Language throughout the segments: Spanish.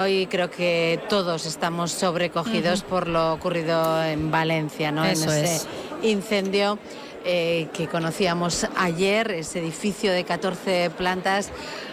Hoy creo que todos estamos sobrecogidos por lo ocurrido en Valencia, ¿no? Eso en ese es. incendio eh, que conocíamos ayer, ese edificio de 14 plantas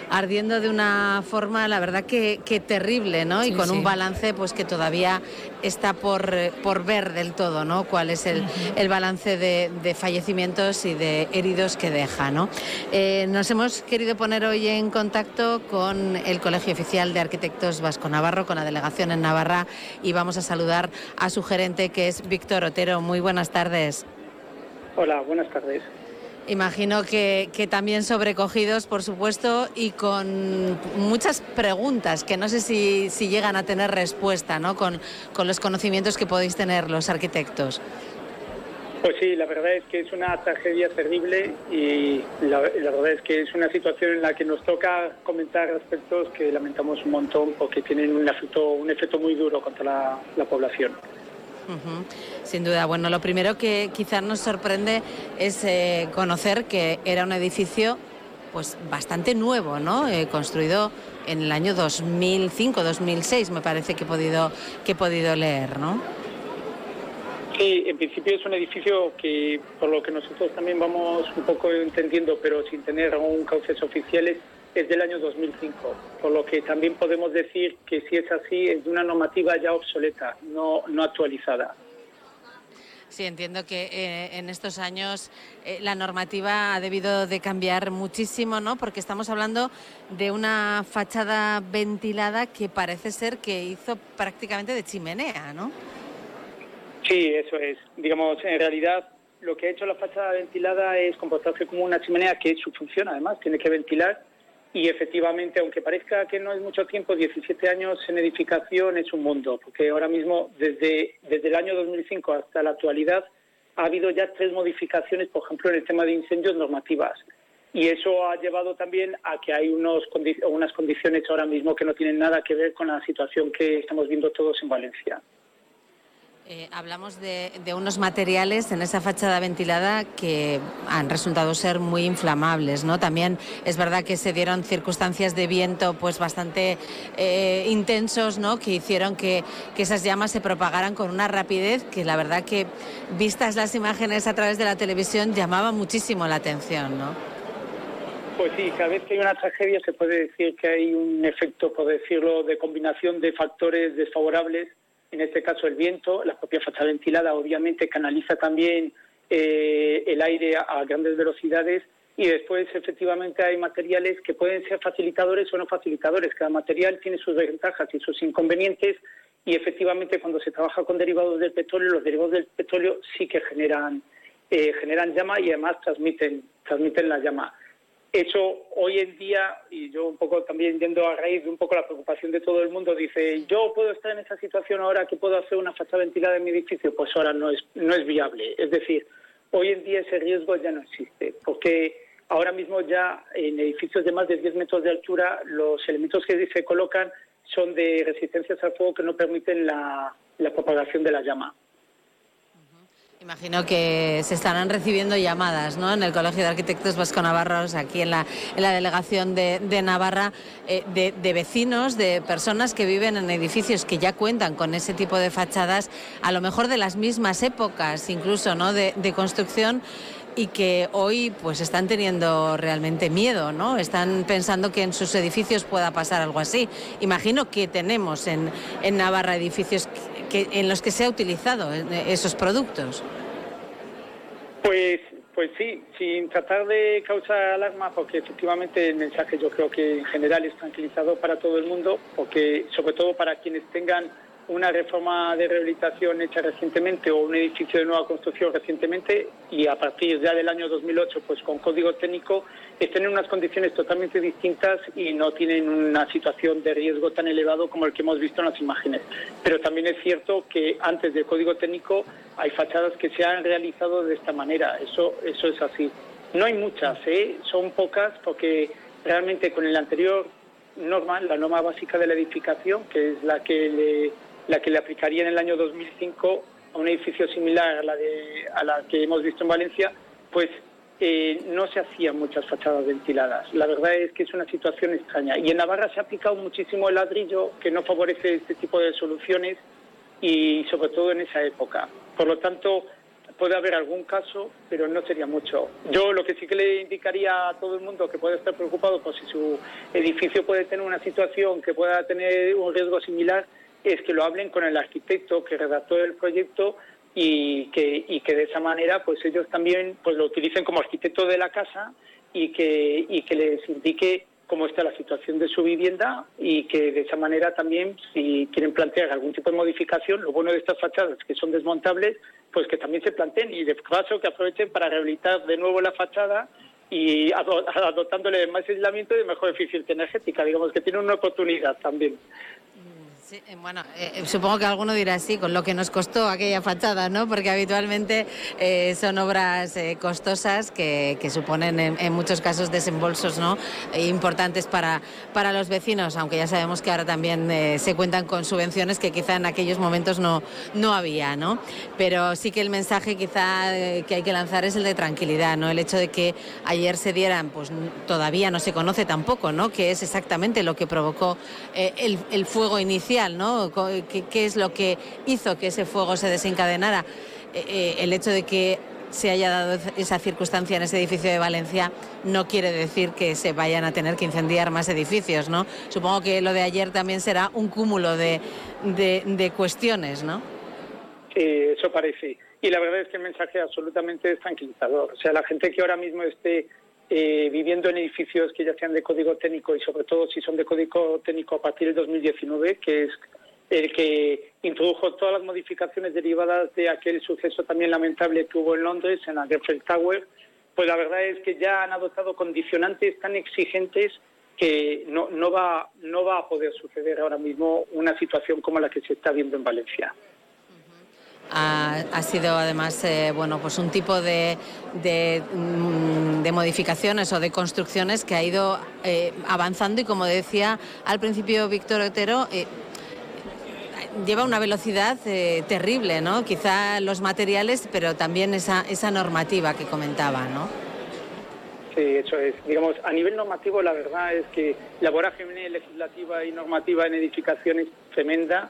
ardiendo de una forma, la verdad que, que terrible, ¿no? y con sí. un balance pues que todavía está por, por ver del todo, ¿no? Cuál es el, el balance de, de fallecimientos y de heridos que deja, ¿no? Eh, nos hemos querido poner hoy en contacto con el Colegio Oficial de Arquitectos Vasco Navarro, con la delegación en Navarra, y vamos a saludar a su gerente, que es Víctor Otero. Muy buenas tardes. Hola, buenas tardes. Imagino que, que también sobrecogidos, por supuesto, y con muchas preguntas que no sé si, si llegan a tener respuesta, ¿no? Con, con los conocimientos que podéis tener los arquitectos. Pues sí, la verdad es que es una tragedia terrible y la, la verdad es que es una situación en la que nos toca comentar aspectos que lamentamos un montón porque tienen un efecto, un efecto muy duro contra la, la población. Ujú, Sin duda. Bueno, lo primero que quizás nos sorprende es eh, conocer que era un edificio pues bastante nuevo, ¿no? Eh, construido en el año 2005, 2006, me parece que he podido, que he podido leer, ¿no? Sí, en principio es un edificio que, por lo que nosotros también vamos un poco entendiendo, pero sin tener aún cauces oficiales, es del año 2005. Por lo que también podemos decir que si es así, es de una normativa ya obsoleta, no, no actualizada. Sí, entiendo que eh, en estos años eh, la normativa ha debido de cambiar muchísimo, ¿no? Porque estamos hablando de una fachada ventilada que parece ser que hizo prácticamente de chimenea, ¿no? Sí, eso es. Digamos, en realidad lo que ha hecho la fachada ventilada es comportarse como una chimenea, que es su función además, tiene que ventilar. Y efectivamente, aunque parezca que no es mucho tiempo, 17 años en edificación es un mundo, porque ahora mismo, desde, desde el año 2005 hasta la actualidad, ha habido ya tres modificaciones, por ejemplo, en el tema de incendios normativas. Y eso ha llevado también a que hay unos, unas condiciones ahora mismo que no tienen nada que ver con la situación que estamos viendo todos en Valencia. Eh, hablamos de, unos materiales en esa fachada ventilada que han resultado ser muy inflamables, ¿no? También es verdad que se dieron circunstancias de viento pues bastante eh, intensos, ¿no? Que hicieron que, que esas llamas se propagaran con una rapidez que la verdad que vistas las imágenes a través de la televisión llamaba muchísimo la atención, ¿no? Pues sí, cada vez que hay una tragedia se puede decir que hay un efecto, por decirlo, de combinación de factores desfavorables, en este caso el viento, la propia fachada ventilada obviamente canaliza también eh, el aire a, grandes velocidades y después efectivamente hay materiales que pueden ser facilitadores o no facilitadores. Cada material tiene sus ventajas y sus inconvenientes y efectivamente cuando se trabaja con derivados del petróleo, los derivados del petróleo sí que generan, eh, generan llama y además transmiten, transmiten la llama. Eso hoy en día, y yo un poco también yendo a raíz de un poco la preocupación de todo el mundo, dice, yo puedo estar en esa situación ahora que puedo hacer una fachada ventilada en mi edificio, pues ahora no es, no es viable. Es decir, hoy en día ese riesgo ya no existe, porque ahora mismo ya en edificios de más de 10 metros de altura los elementos que se colocan son de resistencias al fuego que no permiten la, la propagación de la llama. Imagino que se estarán recibiendo llamadas ¿no? en el Colegio de Arquitectos Vasco Navarros, aquí en la, delegación de, Navarra, eh, de, vecinos, de personas que viven en edificios que ya cuentan con ese tipo de fachadas, a lo mejor de las mismas épocas incluso ¿no? de, construcción y que hoy pues están teniendo realmente miedo, ¿no? Están pensando que en sus edificios pueda pasar algo así. Imagino que tenemos en, en Navarra edificios que- en los que se ha utilizado eh, esos productos. Pues, pues sí, sin tratar de causar alarma, porque efectivamente el mensaje yo creo que en general es tranquilizador para todo el mundo, porque sobre todo para quienes tengan una reforma de rehabilitación hecha recientemente o un edificio de nueva construcción recientemente y a partir ya del año 2008 pues con código técnico estén en unas condiciones totalmente distintas y no tienen una situación de riesgo tan elevado como el que hemos visto en las imágenes. Pero también es cierto que antes del código técnico hay fachadas que se han realizado de esta manera, eso, eso es así. No hay muchas, ¿eh? son pocas porque realmente con el anterior norma, la norma básica de la edificación, que es la que le, la que le aplicaría en el año 2005 a un edificio similar a la, de, a la que hemos visto en Valencia, pues eh, no se hacían muchas fachadas ventiladas. La verdad es que es una situación extraña. Y en Navarra se ha aplicado muchísimo el ladrillo, que no favorece este tipo de soluciones y sobre todo en esa época. Por lo tanto, puede haber algún caso, pero no sería mucho. Yo lo que sí que le indicaría a todo el mundo que puede estar preocupado por si su edificio puede tener una situación que pueda tener un riesgo similar, es que lo hablen con el arquitecto que redactó el proyecto y que, y que de esa manera pues ellos también pues lo utilicen como arquitecto de la casa y que, y que les indique cómo está la situación de su vivienda y que de esa manera también, si quieren plantear algún tipo de modificación, lo bueno de estas fachadas que son desmontables, pues que también se planteen y de paso que aprovechen para rehabilitar de nuevo la fachada y adoptándole más aislamiento y mejor eficiencia energética. Digamos que tiene una oportunidad también. Eh, bueno, eh, eh, supongo que alguno dirá sí, con lo que nos costó aquella fachada, ¿no? Porque habitualmente son obras costosas que, suponen en, muchos casos desembolsos, ¿no? importantes para, para los vecinos, aunque ya sabemos que ahora también se cuentan con subvenciones que quizá en aquellos momentos no, no había, ¿no? Pero sí que el mensaje quizá que hay que lanzar es el de tranquilidad, ¿no? El hecho de que ayer se dieran, pues todavía no se conoce tampoco, ¿no? Que es exactamente lo que provocó el fuego inicial ¿Qué, es lo que hizo que ese fuego se desencadenara? Eh, eh, el hecho de que se haya dado esa circunstancia en ese edificio de Valencia no quiere decir que se vayan a tener que incendiar más edificios, ¿no? Supongo que lo de ayer también será un cúmulo de, de, cuestiones, ¿no? Sí, eso parece. Y la verdad es que el mensaje absolutamente es tranquilizador. O sea, la gente que ahora mismo esté eh, viviendo en edificios que ya sean de código técnico y sobre todo si son de código técnico a partir del 2019, que es el que introdujo todas las modificaciones derivadas de aquel suceso también lamentable que hubo en Londres, en la Grenfell Tower, pues la verdad es que ya han adoptado condicionantes tan exigentes que no, no, va, no va a poder suceder ahora mismo una situación como la que se está viendo en Valencia. Ha, sido además eh, bueno pues un tipo de, mm, de, modificaciones o de construcciones que ha ido eh, avanzando y como decía al principio Víctor Otero eh, lleva una velocidad terrible no quizá los materiales pero también esa, esa normativa que comentaba no Sí, eso es. Digamos, a nivel normativo, la verdad es que la vorágine legislativa y normativa en edificaciones tremenda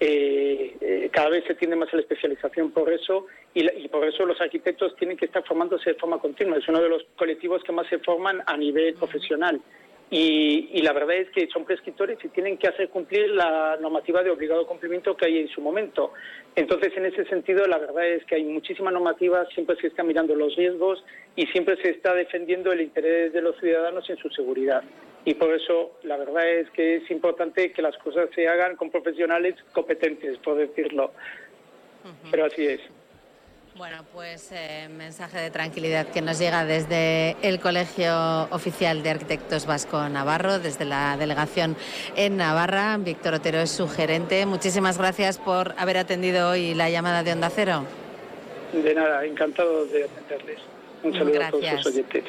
eh, eh, cada vez se tiende más a la especialización por eso y, por eso los arquitectos tienen que estar formándose de forma continua. Es uno de los colectivos que más se forman a nivel profesional. Y, la verdad es que son prescriptores y tienen que hacer cumplir la normativa de obligado cumplimiento que hay en su momento. Entonces, en ese sentido, la verdad es que hay muchísima normativa, siempre se está mirando los riesgos y siempre se está defendiendo el interés de los ciudadanos en su seguridad y por eso la verdad es que es importante que las cosas se hagan con profesionales competentes, por decirlo. Pero así es. Bueno, pues eh, mensaje de tranquilidad que nos llega desde el Colegio Oficial de Arquitectos Vasco Navarro, desde la delegación en Navarra. Víctor Otero es su gerente. Muchísimas gracias por haber atendido hoy la llamada de Onda Cero. De nada, encantado de atenderles. Un saludo a todos los oyentes.